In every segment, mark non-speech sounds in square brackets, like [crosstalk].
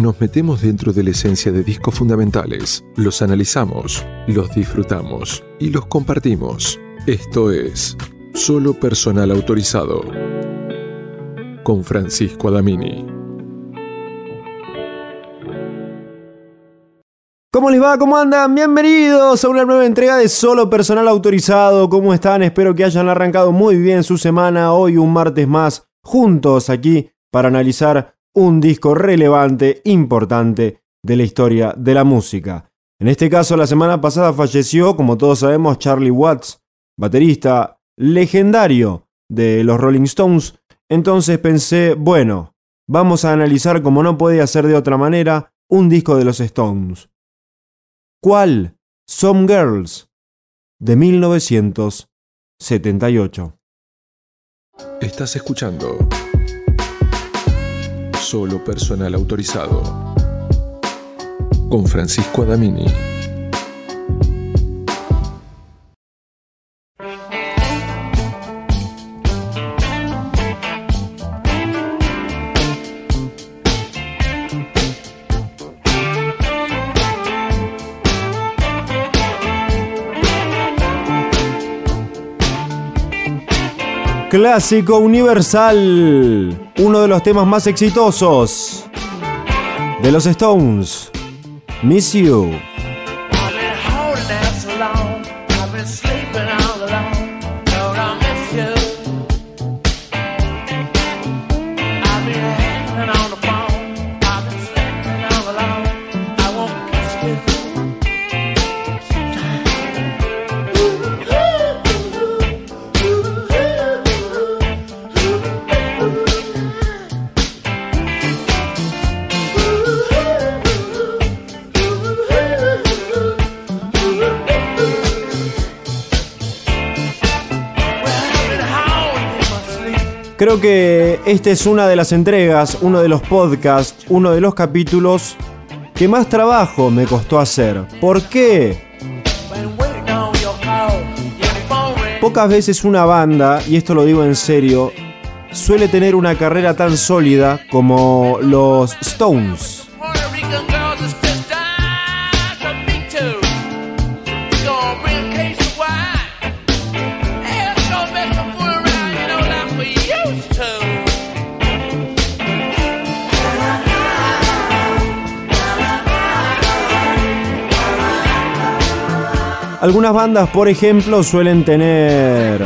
Nos metemos dentro de la esencia de discos fundamentales, los analizamos, los disfrutamos y los compartimos. Esto es Solo Personal Autorizado con Francisco Adamini. ¿Cómo les va? ¿Cómo andan? Bienvenidos a una nueva entrega de Solo Personal Autorizado. ¿Cómo están? Espero que hayan arrancado muy bien su semana. Hoy un martes más juntos aquí para analizar un disco relevante, importante de la historia de la música. En este caso, la semana pasada falleció, como todos sabemos, Charlie Watts, baterista legendario de los Rolling Stones. Entonces pensé, bueno, vamos a analizar como no puede hacer de otra manera un disco de los Stones. ¿Cuál? Some Girls, de 1978. Estás escuchando Solo personal autorizado. Con Francisco Adamini. Clásico universal, uno de los temas más exitosos de los Stones, Miss You. Creo que esta es una de las entregas, uno de los podcasts, uno de los capítulos que más trabajo me costó hacer. ¿Por qué? Pocas veces una banda, y esto lo digo en serio, suele tener una carrera tan sólida como los Stones. Algunas bandas, por ejemplo, suelen tener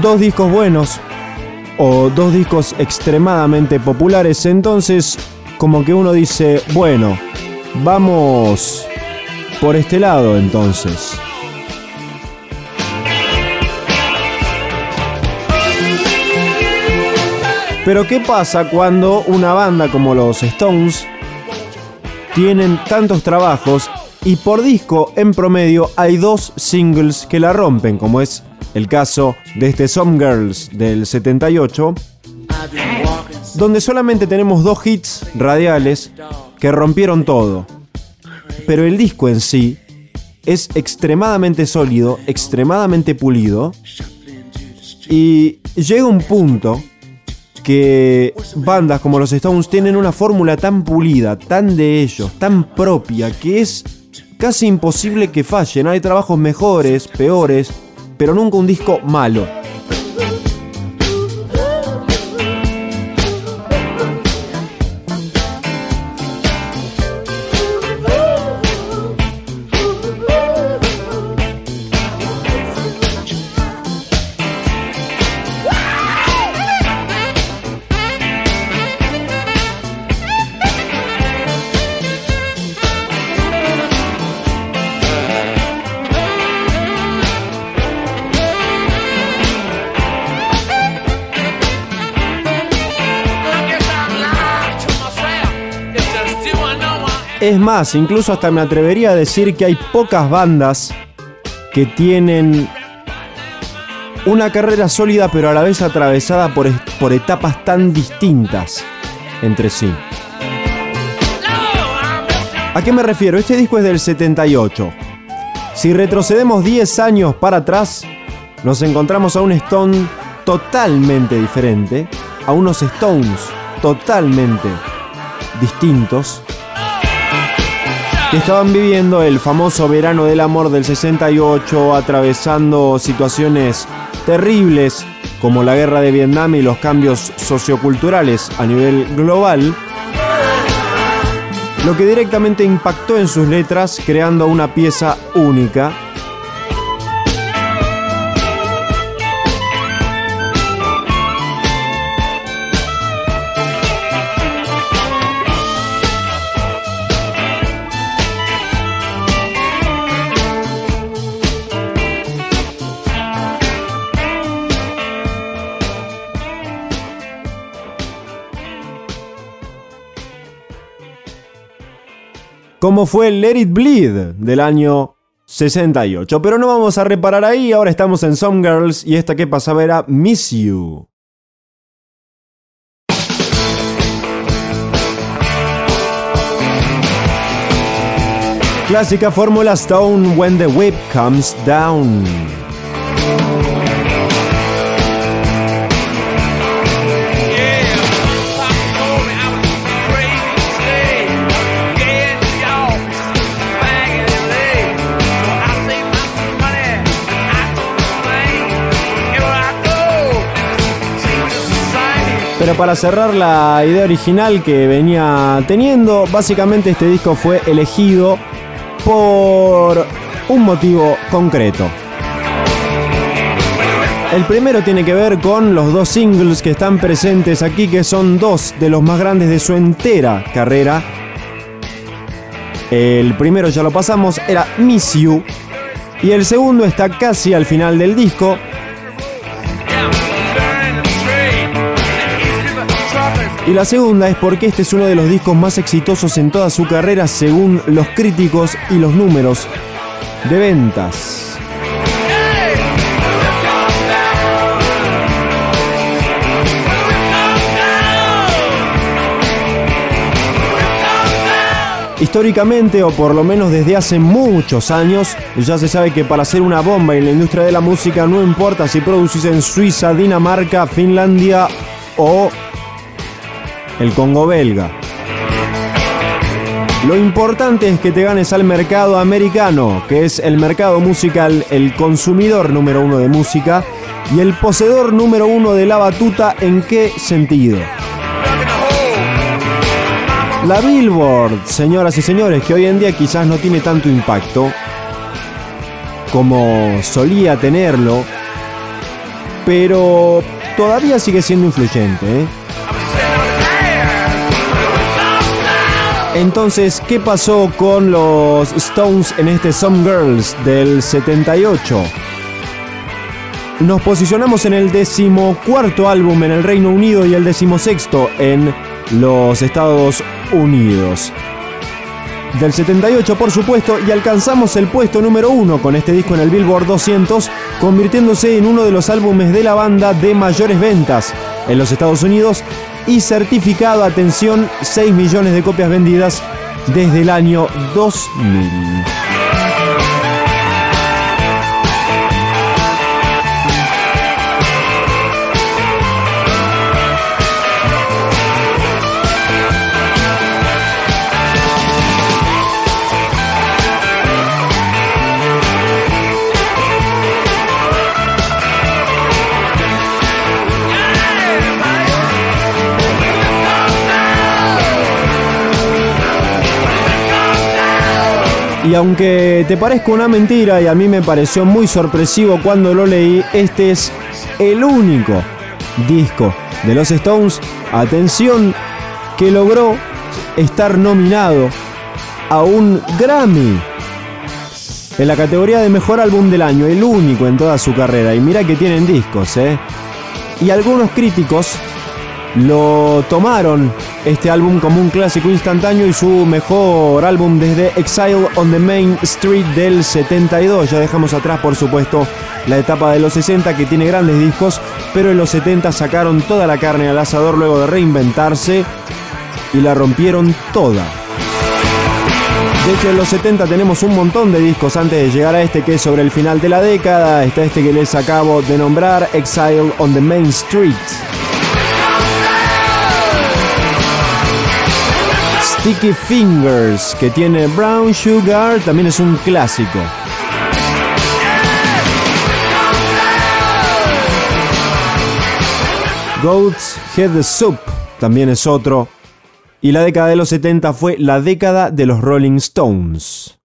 dos discos buenos o dos discos extremadamente populares. Entonces, como que uno dice, bueno, vamos por este lado entonces. Pero ¿qué pasa cuando una banda como los Stones tienen tantos trabajos y por disco en promedio hay dos singles que la rompen, como es el caso de este Some Girls del 78, donde solamente tenemos dos hits radiales que rompieron todo. Pero el disco en sí es extremadamente sólido, extremadamente pulido, y llega un punto que bandas como los Stones tienen una fórmula tan pulida, tan de ellos, tan propia, que es casi imposible que fallen. Hay trabajos mejores, peores, pero nunca un disco malo. Es más, incluso hasta me atrevería a decir que hay pocas bandas que tienen una carrera sólida pero a la vez atravesada por, por etapas tan distintas entre sí. ¿A qué me refiero? Este disco es del 78. Si retrocedemos 10 años para atrás, nos encontramos a un Stone totalmente diferente, a unos Stones totalmente distintos que estaban viviendo el famoso verano del amor del 68, atravesando situaciones terribles como la guerra de Vietnam y los cambios socioculturales a nivel global, lo que directamente impactó en sus letras creando una pieza única como fue Let It Bleed del año 68. Pero no vamos a reparar ahí, ahora estamos en Some Girls y esta que pasaba era Miss You. Clásica fórmula Stone When the Whip Comes Down. Para cerrar la idea original que venía teniendo, básicamente este disco fue elegido por un motivo concreto. El primero tiene que ver con los dos singles que están presentes aquí, que son dos de los más grandes de su entera carrera. El primero ya lo pasamos, era Miss You. Y el segundo está casi al final del disco, Y la segunda es porque este es uno de los discos más exitosos en toda su carrera según los críticos y los números de ventas. Históricamente, o por lo menos desde hace muchos años, ya se sabe que para hacer una bomba en la industria de la música no importa si producís en Suiza, Dinamarca, Finlandia o el Congo belga. Lo importante es que te ganes al mercado americano, que es el mercado musical, el consumidor número uno de música y el poseedor número uno de la batuta. ¿En qué sentido? La Billboard, señoras y señores, que hoy en día quizás no tiene tanto impacto como solía tenerlo, pero todavía sigue siendo influyente. ¿eh? Entonces, ¿qué pasó con los Stones en este Some Girls del 78? Nos posicionamos en el decimocuarto álbum en el Reino Unido y el decimosexto en los Estados Unidos. Del 78, por supuesto, y alcanzamos el puesto número uno con este disco en el Billboard 200, convirtiéndose en uno de los álbumes de la banda de mayores ventas en los Estados Unidos y certificado, atención, 6 millones de copias vendidas desde el año 2000. Y aunque te parezca una mentira y a mí me pareció muy sorpresivo cuando lo leí, este es el único disco de los Stones, atención, que logró estar nominado a un Grammy en la categoría de mejor álbum del año, el único en toda su carrera. Y mira que tienen discos, ¿eh? Y algunos críticos lo tomaron este álbum como un clásico instantáneo y su mejor álbum desde Exile on the Main Street del 72. Ya dejamos atrás, por supuesto, la etapa de los 60 que tiene grandes discos, pero en los 70 sacaron toda la carne al asador luego de reinventarse y la rompieron toda. De hecho, en los 70 tenemos un montón de discos antes de llegar a este que es sobre el final de la década. Está este que les acabo de nombrar, Exile on the Main Street. Sticky Fingers, que tiene Brown Sugar, también es un clásico. Goat's Head Soup también es otro. Y la década de los 70 fue la década de los Rolling Stones.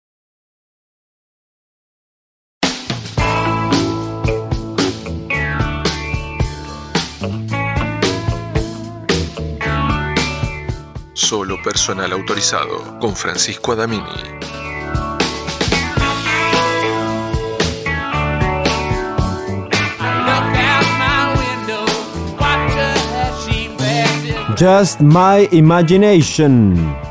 Solo personal autorizado con Francisco Adamini. Just my imagination.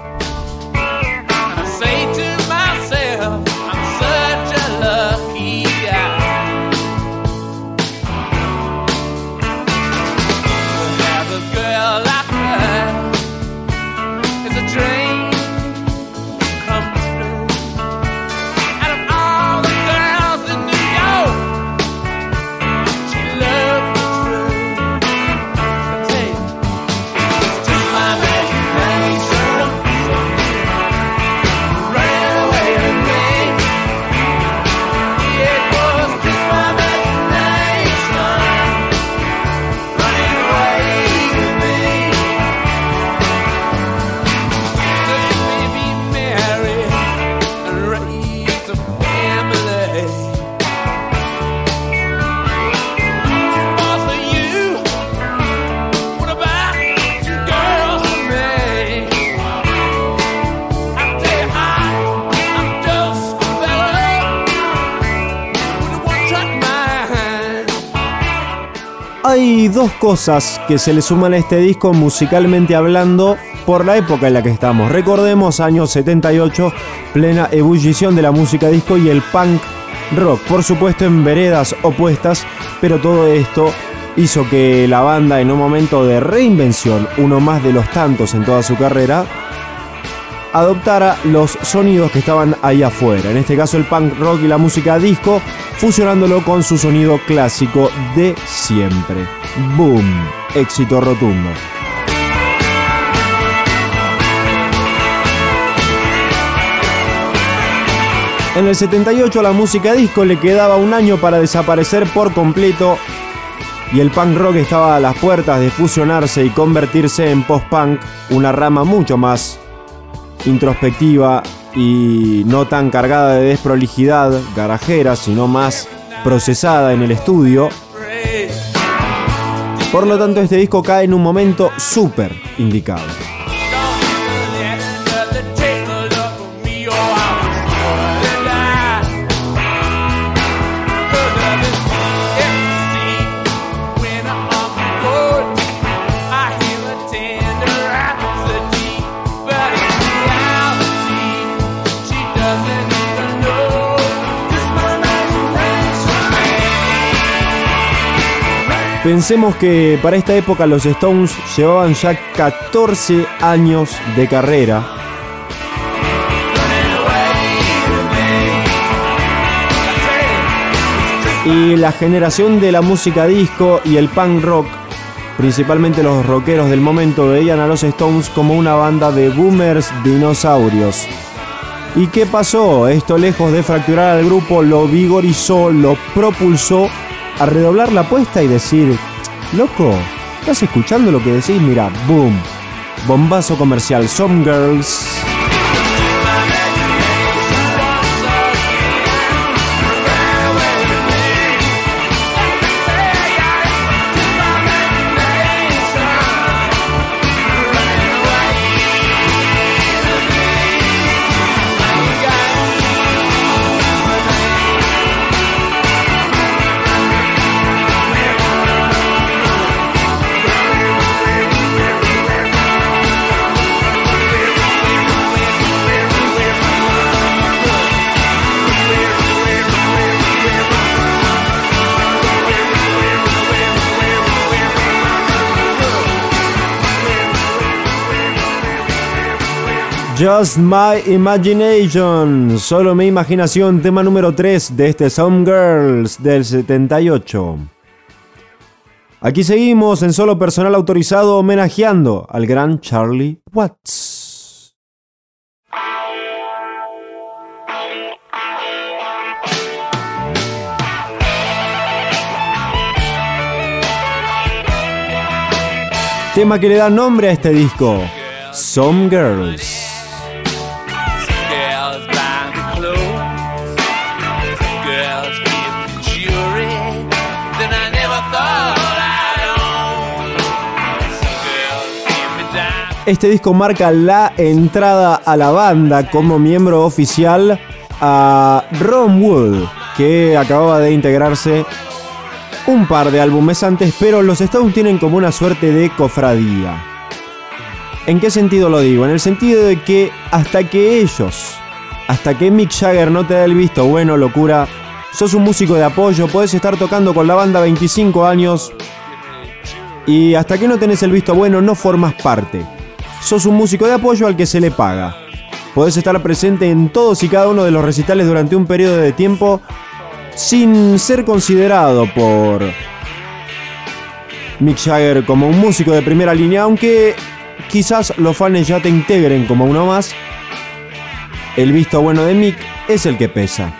Hay dos cosas que se le suman a este disco musicalmente hablando por la época en la que estamos. Recordemos años 78, plena ebullición de la música disco y el punk rock. Por supuesto en veredas opuestas, pero todo esto hizo que la banda en un momento de reinvención, uno más de los tantos en toda su carrera, adoptara los sonidos que estaban ahí afuera. En este caso el punk rock y la música disco, fusionándolo con su sonido clásico de siempre. Boom, éxito rotundo. En el 78 a la música disco le quedaba un año para desaparecer por completo y el punk rock estaba a las puertas de fusionarse y convertirse en post-punk, una rama mucho más introspectiva y no tan cargada de desprolijidad garajera, sino más procesada en el estudio. Por lo tanto, este disco cae en un momento súper indicado. Pensemos que para esta época los Stones llevaban ya 14 años de carrera. Y la generación de la música disco y el punk rock, principalmente los rockeros del momento, veían a los Stones como una banda de boomers dinosaurios. ¿Y qué pasó? Esto lejos de fracturar al grupo lo vigorizó, lo propulsó a redoblar la apuesta y decir, loco, ¿estás escuchando lo que decís? Mira, boom, bombazo comercial, Some Girls. Just My Imagination, solo mi imaginación, tema número 3 de este Some Girls del 78. Aquí seguimos en solo personal autorizado homenajeando al gran Charlie Watts. tema que le da nombre a este disco, Some Girls. Este disco marca la entrada a la banda como miembro oficial a Ron Wood, que acababa de integrarse un par de álbumes antes, pero los Stones tienen como una suerte de cofradía. ¿En qué sentido lo digo? En el sentido de que hasta que ellos, hasta que Mick Jagger no te da el visto bueno, locura, sos un músico de apoyo, podés estar tocando con la banda 25 años y hasta que no tenés el visto bueno no formas parte sos un músico de apoyo al que se le paga. Podés estar presente en todos y cada uno de los recitales durante un periodo de tiempo sin ser considerado por Mick Jagger como un músico de primera línea, aunque quizás los fans ya te integren como uno más. El visto bueno de Mick es el que pesa.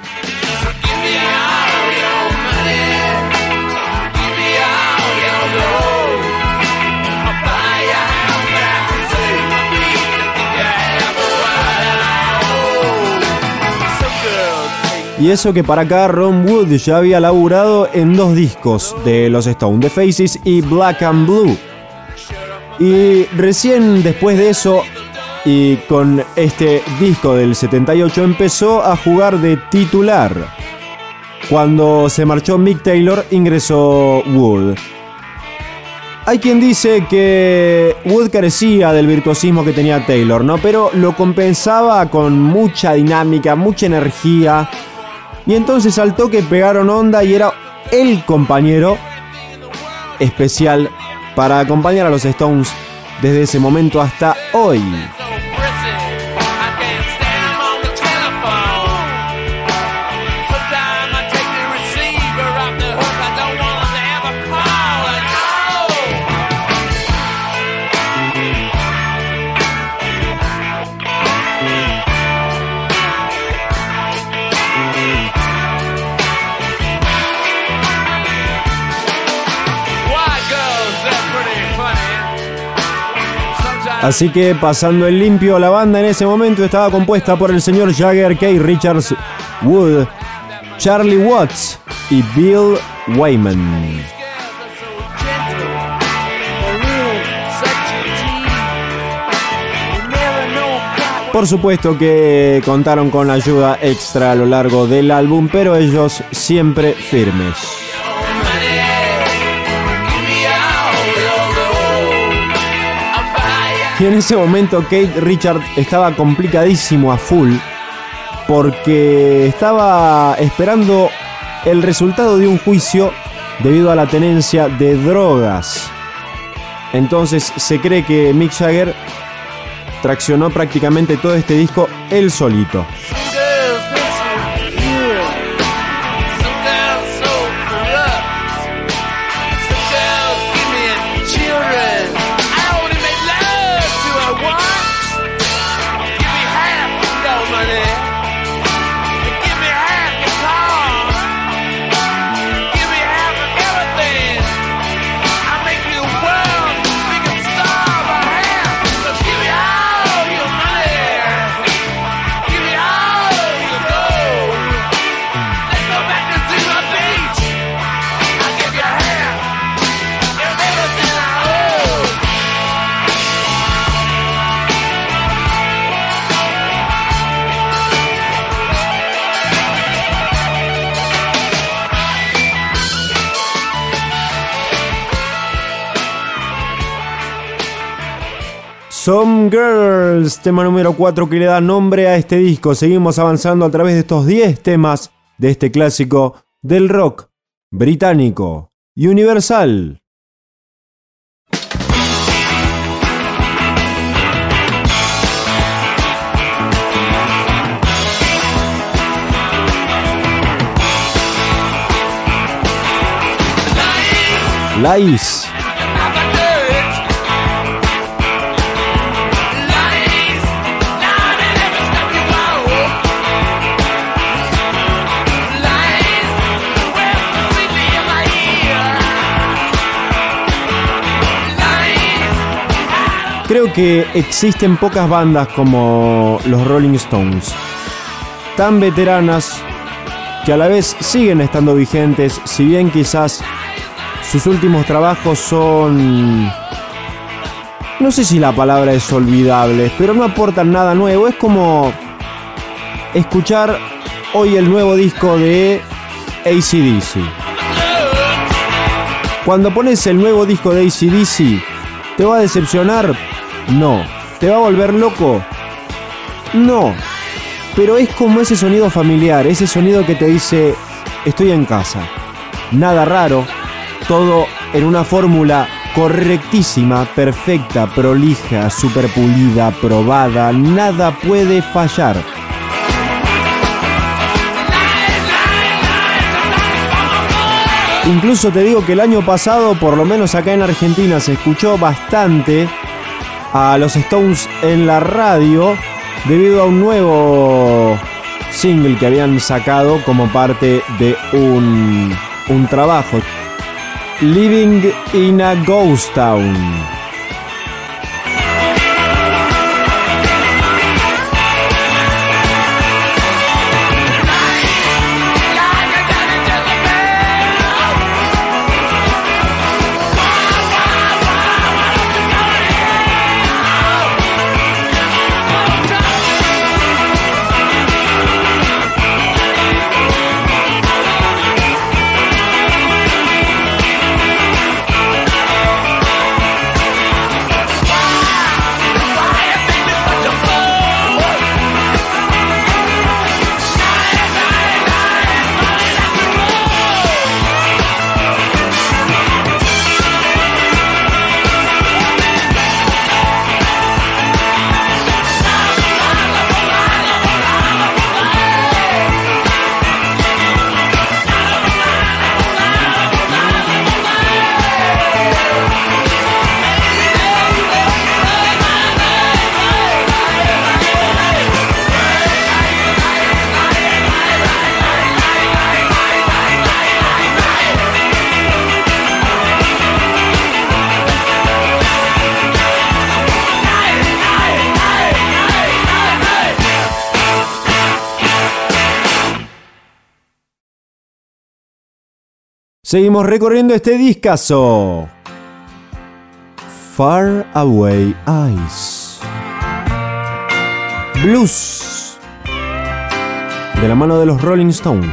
Y eso que para acá Ron Wood ya había laburado en dos discos de los Stones, The Faces y Black and Blue. Y recién después de eso y con este disco del 78 empezó a jugar de titular. Cuando se marchó Mick Taylor ingresó Wood. Hay quien dice que Wood carecía del virtuosismo que tenía Taylor, ¿no? Pero lo compensaba con mucha dinámica, mucha energía y entonces al toque pegaron onda y era el compañero especial para acompañar a los Stones desde ese momento hasta hoy. Así que pasando el limpio, la banda en ese momento estaba compuesta por el señor Jagger, Kay Richards, Wood, Charlie Watts y Bill Wyman. Por supuesto que contaron con ayuda extra a lo largo del álbum, pero ellos siempre firmes. Y en ese momento Kate Richard estaba complicadísimo a full porque estaba esperando el resultado de un juicio debido a la tenencia de drogas. Entonces se cree que Mick Jagger traccionó prácticamente todo este disco él solito. Some Girls, tema número 4 que le da nombre a este disco. Seguimos avanzando a través de estos 10 temas de este clásico del rock británico y universal. Creo que existen pocas bandas como los Rolling Stones, tan veteranas que a la vez siguen estando vigentes, si bien quizás sus últimos trabajos son... No sé si la palabra es olvidable, pero no aportan nada nuevo. Es como escuchar hoy el nuevo disco de ACDC. Cuando pones el nuevo disco de ACDC, ¿te va a decepcionar? No. ¿Te va a volver loco? No. Pero es como ese sonido familiar, ese sonido que te dice, estoy en casa. Nada raro, todo en una fórmula correctísima, perfecta, prolija, superpulida, probada, nada puede fallar. Incluso te digo que el año pasado, por lo menos acá en Argentina, se escuchó bastante a los Stones en la radio debido a un nuevo single que habían sacado como parte de un, un trabajo. Living in a Ghost Town. Seguimos recorriendo este discazo. Far Away Eyes. Blues. De la mano de los Rolling Stones.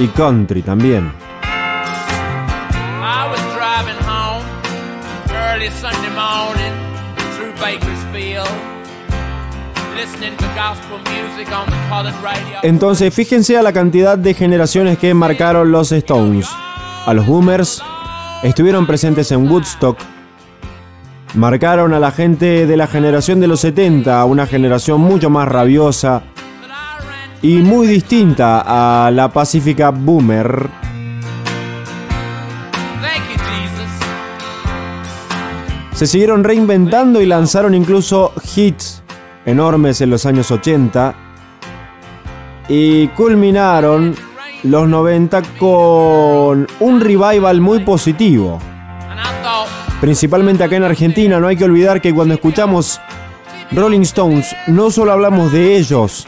Y country también. I was driving home early Sunday morning. Entonces, fíjense a la cantidad de generaciones que marcaron los Stones. A los boomers estuvieron presentes en Woodstock. Marcaron a la gente de la generación de los 70, una generación mucho más rabiosa y muy distinta a la pacífica boomer. Se siguieron reinventando y lanzaron incluso hits enormes en los años 80 y culminaron los 90 con un revival muy positivo. Principalmente acá en Argentina, no hay que olvidar que cuando escuchamos Rolling Stones no solo hablamos de ellos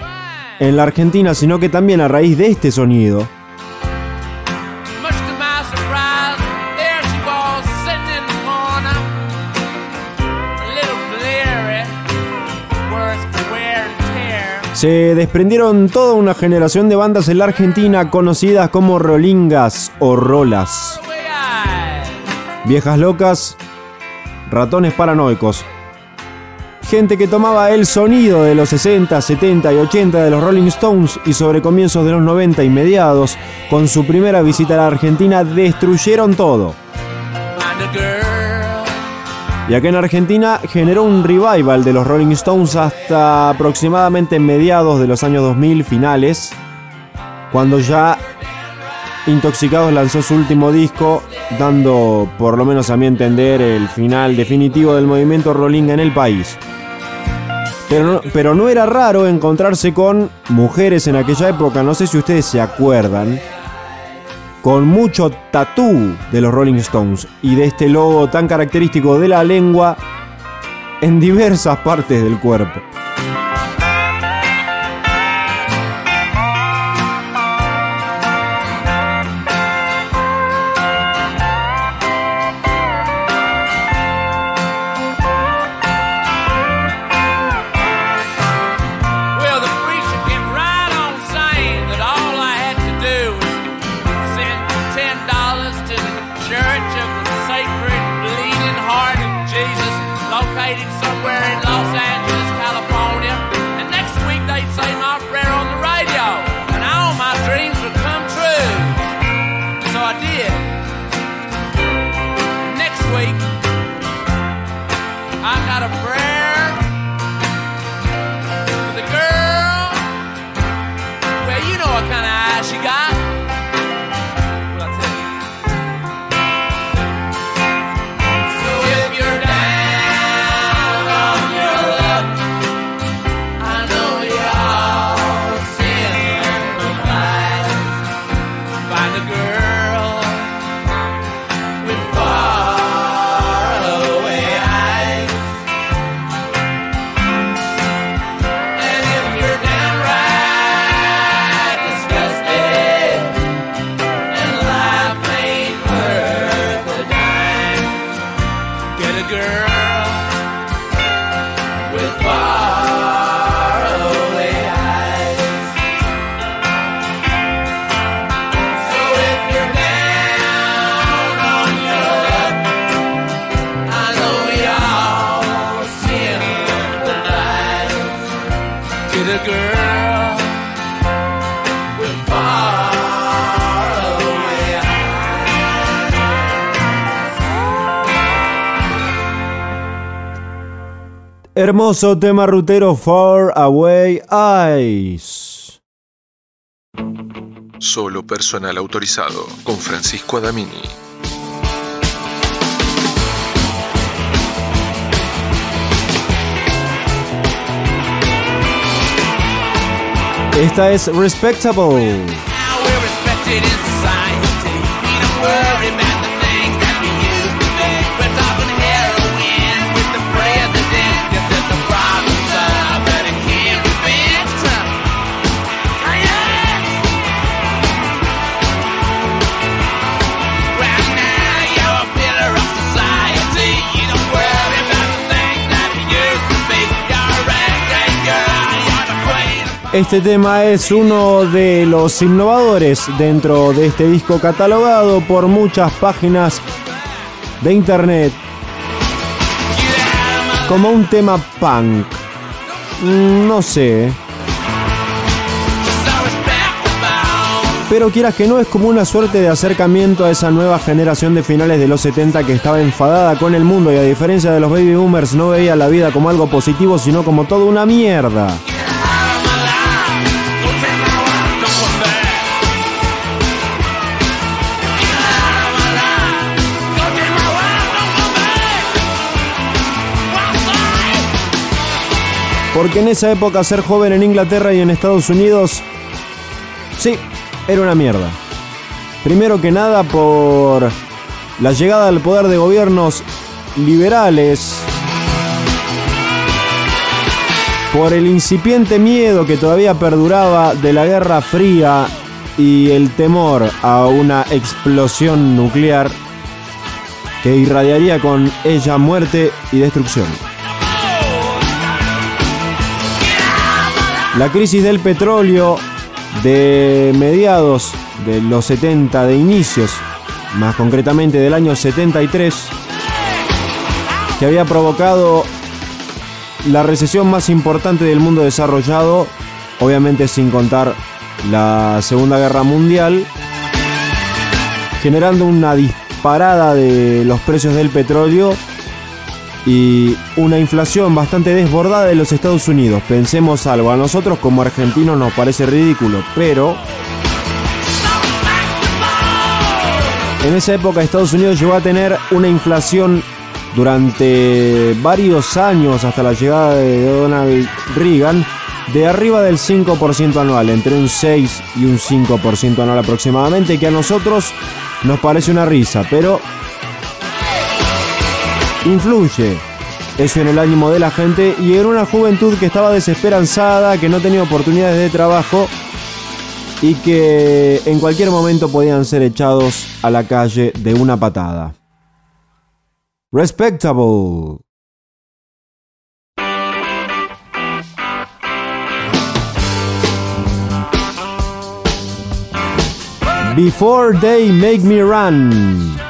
en la Argentina, sino que también a raíz de este sonido Se desprendieron toda una generación de bandas en la Argentina conocidas como rolingas o rolas. Viejas locas, ratones paranoicos. Gente que tomaba el sonido de los 60, 70 y 80 de los Rolling Stones y sobre comienzos de los 90 y mediados, con su primera visita a la Argentina, destruyeron todo. Y acá en Argentina generó un revival de los Rolling Stones hasta aproximadamente mediados de los años 2000 finales, cuando ya Intoxicados lanzó su último disco, dando, por lo menos a mi entender, el final definitivo del movimiento Rolling en el país. Pero pero no era raro encontrarse con mujeres en aquella época, no sé si ustedes se acuerdan, con mucho tatú de los Rolling Stones y de este logo tan característico de la lengua en diversas partes del cuerpo. The girl. Hermoso tema rutero Far Away Eyes. Solo personal autorizado con Francisco Adamini. Esta es Respectable. Este tema es uno de los innovadores dentro de este disco catalogado por muchas páginas de internet como un tema punk. Mm, no sé. Pero quieras que no, es como una suerte de acercamiento a esa nueva generación de finales de los 70 que estaba enfadada con el mundo y a diferencia de los baby boomers no veía la vida como algo positivo, sino como toda una mierda. Porque en esa época ser joven en Inglaterra y en Estados Unidos, sí, era una mierda. Primero que nada por la llegada al poder de gobiernos liberales, por el incipiente miedo que todavía perduraba de la Guerra Fría y el temor a una explosión nuclear que irradiaría con ella muerte y destrucción. La crisis del petróleo de mediados de los 70, de inicios, más concretamente del año 73, que había provocado la recesión más importante del mundo desarrollado, obviamente sin contar la Segunda Guerra Mundial, generando una disparada de los precios del petróleo y una inflación bastante desbordada de los Estados Unidos. Pensemos algo, a nosotros como argentinos nos parece ridículo, pero en esa época Estados Unidos llegó a tener una inflación durante varios años hasta la llegada de Donald Reagan de arriba del 5% anual, entre un 6 y un 5% anual aproximadamente, que a nosotros nos parece una risa, pero influye eso en el ánimo de la gente y en una juventud que estaba desesperanzada, que no tenía oportunidades de trabajo y que en cualquier momento podían ser echados a la calle de una patada. Respectable. Before They Make Me Run.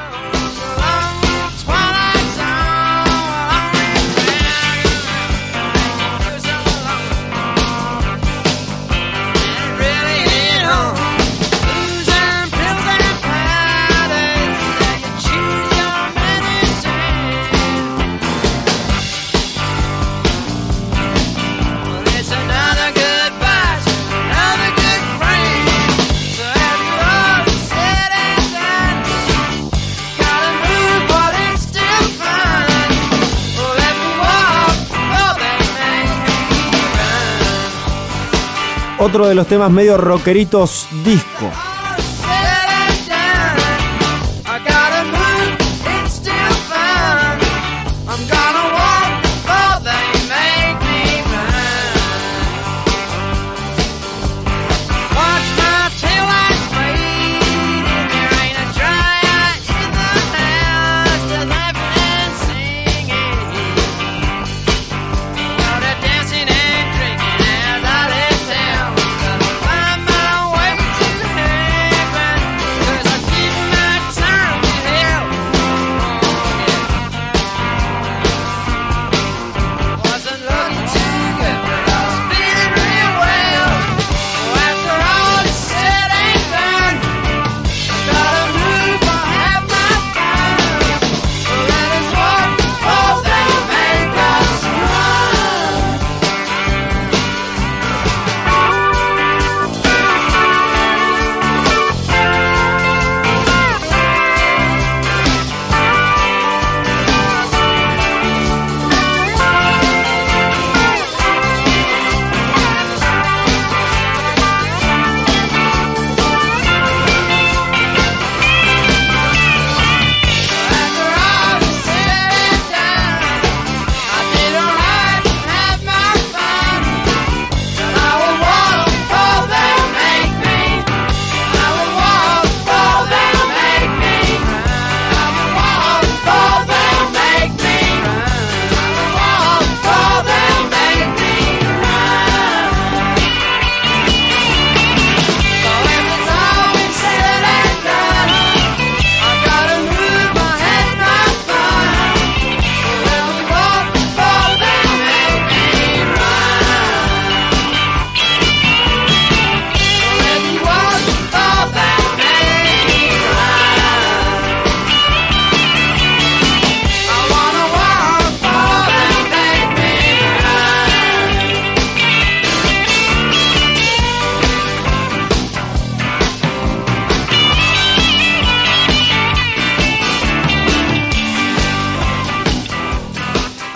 Otro de los temas medio rockeritos disco.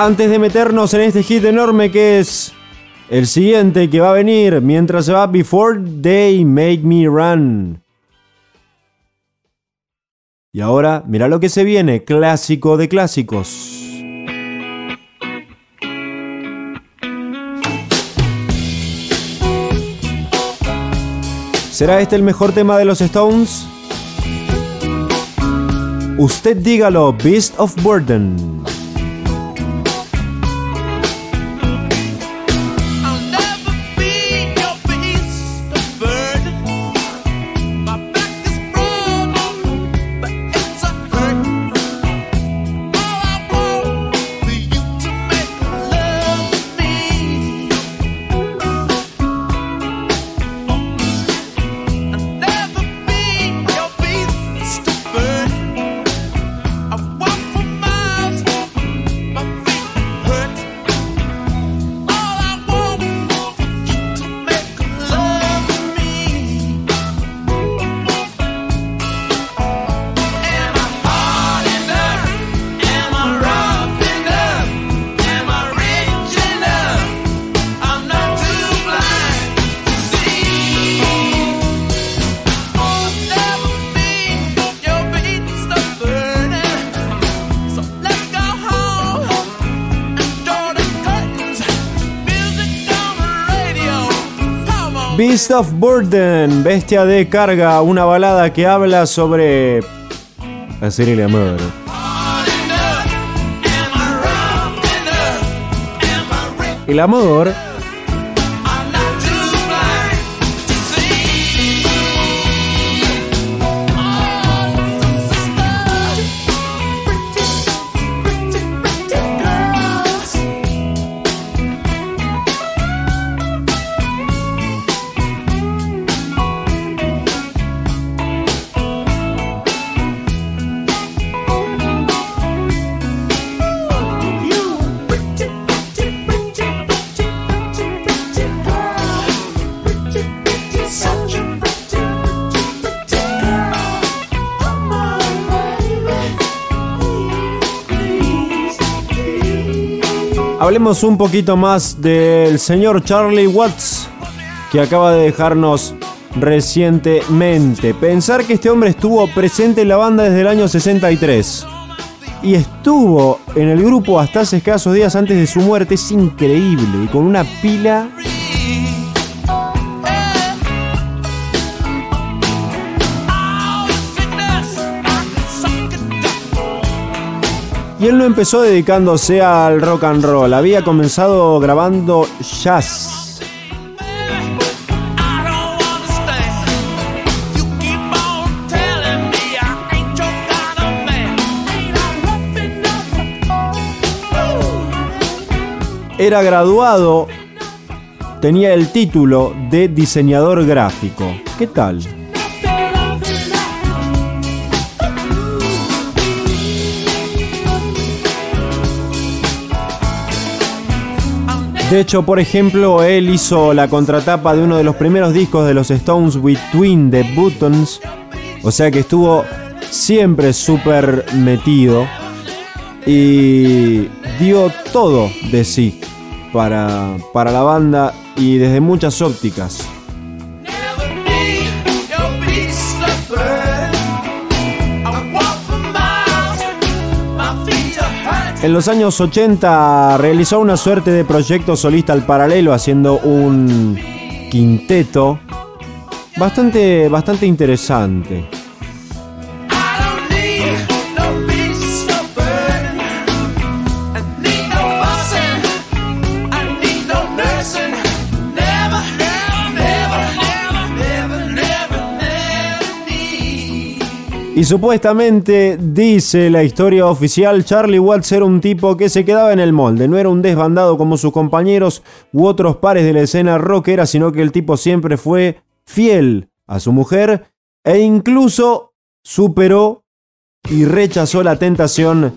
Antes de meternos en este hit enorme que es el siguiente que va a venir mientras se va Before They Make Me Run. Y ahora, mira lo que se viene, clásico de clásicos. ¿Será este el mejor tema de los Stones? Usted dígalo, Beast of Burden. Beast of Burden, Bestia de Carga, una balada que habla sobre hacer el amor. El amor Un poquito más del señor Charlie Watts, que acaba de dejarnos recientemente. Pensar que este hombre estuvo presente en la banda desde el año 63 y estuvo en el grupo hasta hace escasos días antes de su muerte es increíble y con una pila Y él no empezó dedicándose al rock and roll, había comenzado grabando jazz. Era graduado, tenía el título de diseñador gráfico. ¿Qué tal? De hecho, por ejemplo, él hizo la contratapa de uno de los primeros discos de los Stones, Between the Buttons. O sea que estuvo siempre súper metido y dio todo de sí para, para la banda y desde muchas ópticas. En los años 80 realizó una suerte de proyecto solista al paralelo haciendo un quinteto bastante, bastante interesante. Y supuestamente, dice la historia oficial, Charlie Watts era un tipo que se quedaba en el molde, no era un desbandado como sus compañeros u otros pares de la escena rockera, sino que el tipo siempre fue fiel a su mujer e incluso superó y rechazó la tentación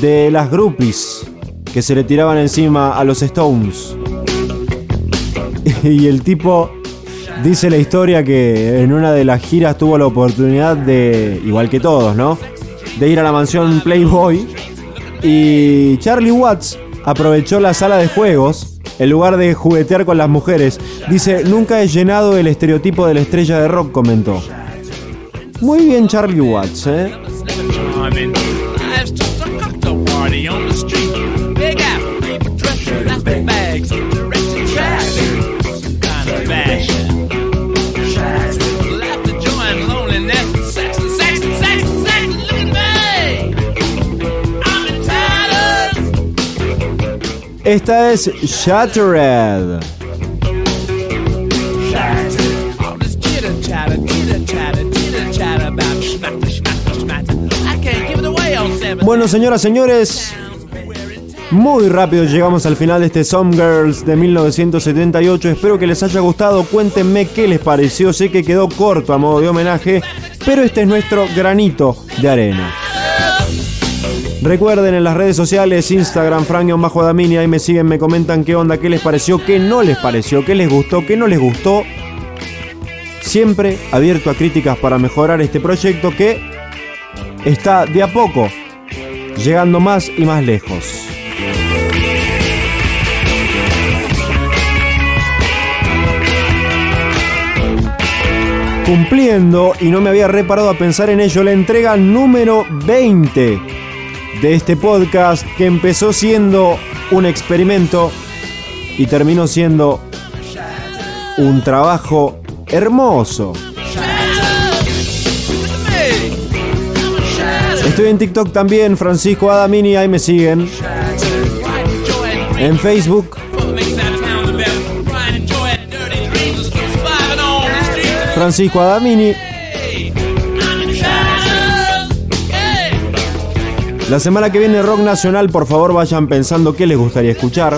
de las groupies que se le tiraban encima a los Stones. [laughs] Y el tipo Dice la historia que en una de las giras tuvo la oportunidad de, igual que todos, ¿no? De ir a la mansión Playboy y Charlie Watts aprovechó la sala de juegos en lugar de juguetear con las mujeres. Dice, nunca he llenado el estereotipo de la estrella de rock, comentó. Muy bien Charlie Watts, ¿eh? Esta es Shattered. Bueno, señoras, señores, muy rápido llegamos al final de este Some Girls de 1978. Espero que les haya gustado. Cuéntenme qué les pareció. Sé que quedó corto a modo de homenaje, pero este es nuestro granito de arena. Recuerden en las redes sociales, Instagram, Bajo Damini, ahí me siguen, me comentan qué onda, qué les pareció, qué no les pareció, qué les gustó, qué no les gustó. Siempre abierto a críticas para mejorar este proyecto que está de a poco llegando más y más lejos. Cumpliendo, y no me había reparado a pensar en ello, la entrega número 20 de este podcast que empezó siendo un experimento y terminó siendo un trabajo hermoso. Estoy en TikTok también, Francisco Adamini, ahí me siguen. En Facebook. Francisco Adamini. La semana que viene Rock Nacional, por favor vayan pensando qué les gustaría escuchar.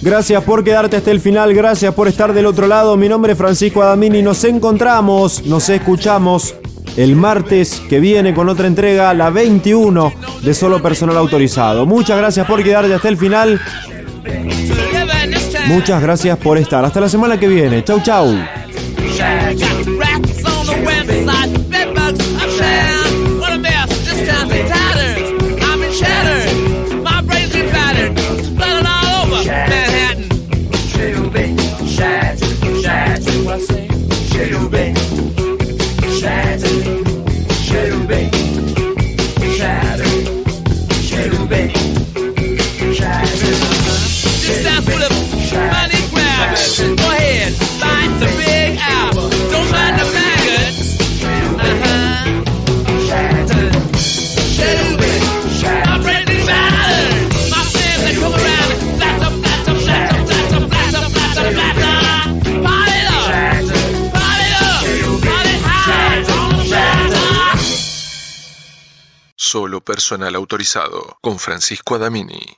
Gracias por quedarte hasta el final, gracias por estar del otro lado. Mi nombre es Francisco Adamini. Nos encontramos, nos escuchamos el martes que viene con otra entrega, la 21 de Solo Personal Autorizado. Muchas gracias por quedarte hasta el final. Muchas gracias por estar. Hasta la semana que viene. Chau, chau. Solo personal autorizado con Francisco Adamini.